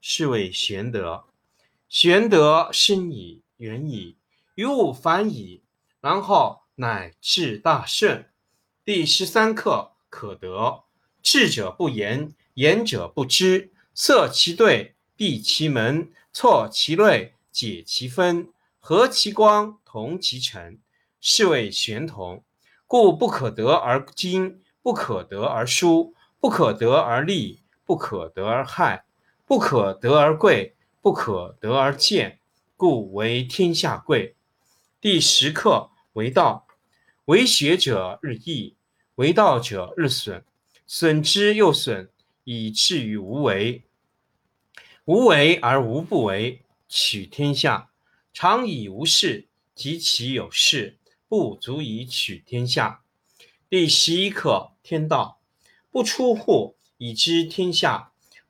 是谓玄德。玄德深矣，远矣，于物反矣，然后乃至大圣。第十三课可得。智者不言，言者不知。塞其兑，闭其门，错其锐，解其分，和其光，同其尘，是谓玄同。故不可得而精，不可得而疏，不可得而利，不可得而害，不可得而贵，不可得而贱，故为天下贵。第十课为道，为学者日益。为道者日损，损之又损，以至于无为。无为而无不为，取天下常以无事，及其有事，不足以取天下。第十一课天道，不出户以知天下，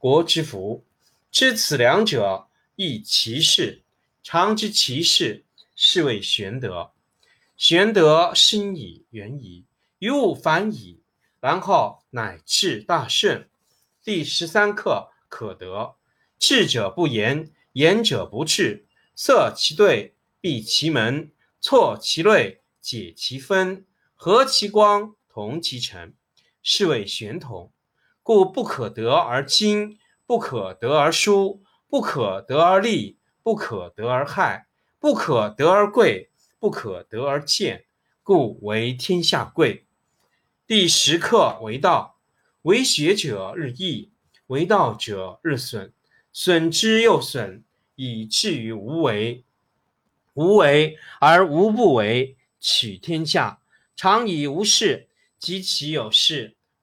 国之福。知此两者，亦其事。常知其事，是谓玄德。玄德深矣，远矣。于物反矣，然后乃至大圣。第十三课可得。智者不言，言者不智。塞其兑，闭其门，错其锐，解其分，和其光，同其尘，是谓玄同。故不可得而精，不可得而疏，不可得而利，不可得而害，不可得而贵，不可得而贱，故为天下贵。第十课为道，为学者日益，为道者日损，损之又损，以至于无为。无为而无不为，取天下常以无事，及其有事，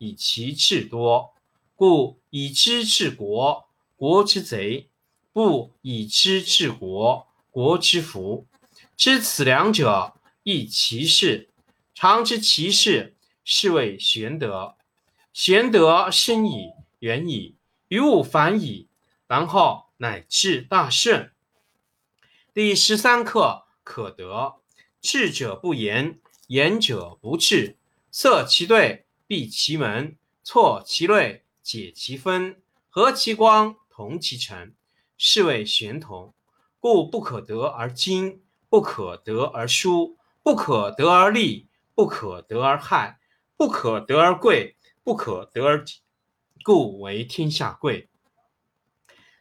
以其智多。故以知治国，国之贼；不以知治国，国之福。知此两者，亦其事。常知其事。是谓玄德。玄德深矣，远矣，于物反矣，然后乃至大圣。第十三课可得。智者不言，言者不智。塞其兑，闭其门，错其锐，解其分，和其光，同其尘，是谓玄同。故不可得而精，不可得而疏，不可得而利，不可得而害。不可得而贵，不可得而故为天下贵。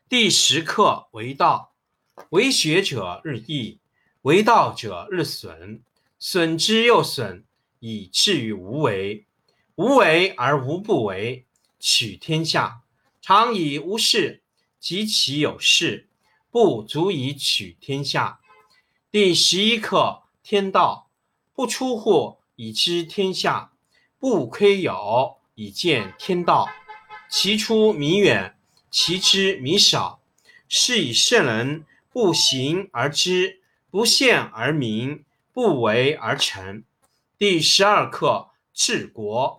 第十课为道，为学者日益，为道者日损，损之又损，以至于无为。无为而无不为，取天下常以无事，及其有事，不足以取天下。第十一课：天道不出户，以知天下；不窥牖，以见天道。其出弥远，其知弥少。是以圣人不行而知，不见而明，不为而成。第十二课：治国。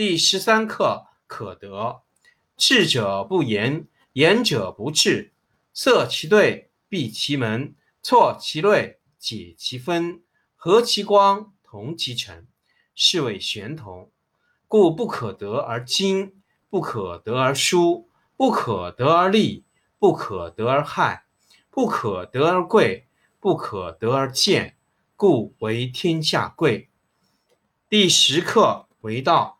第十三课：可得。智者不言，言者不智。塞其兑，闭其门，错其锐，解其分，和其光，同其尘，是谓玄同。故不可得而亲，不可得而疏，不可得而利，不可得而害，不可得而贵，不可得而贱，故为天下贵。第十课：为道。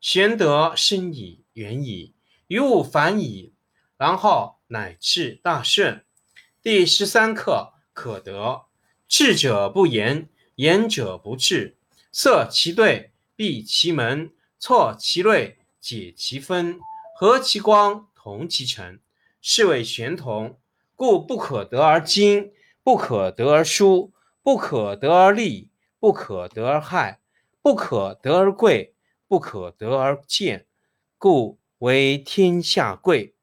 玄德深矣，远矣，于物反矣，然后乃至大顺。第十三课：可得。智者不言，言者不智。塞其兑，闭其门，错其锐，解其分，和其光，同其尘，是谓玄同。故不可得而亲，不可得而疏，不可得而利，不可得而害，不可得而贵。不可得而见，故为天下贵。